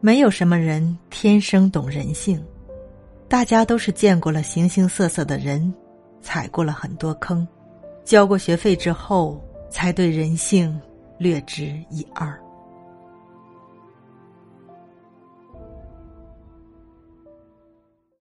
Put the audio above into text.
没有什么人天生懂人性。大家都是见过了形形色色的人踩过了很多坑交过学费之后才对人性略知一二。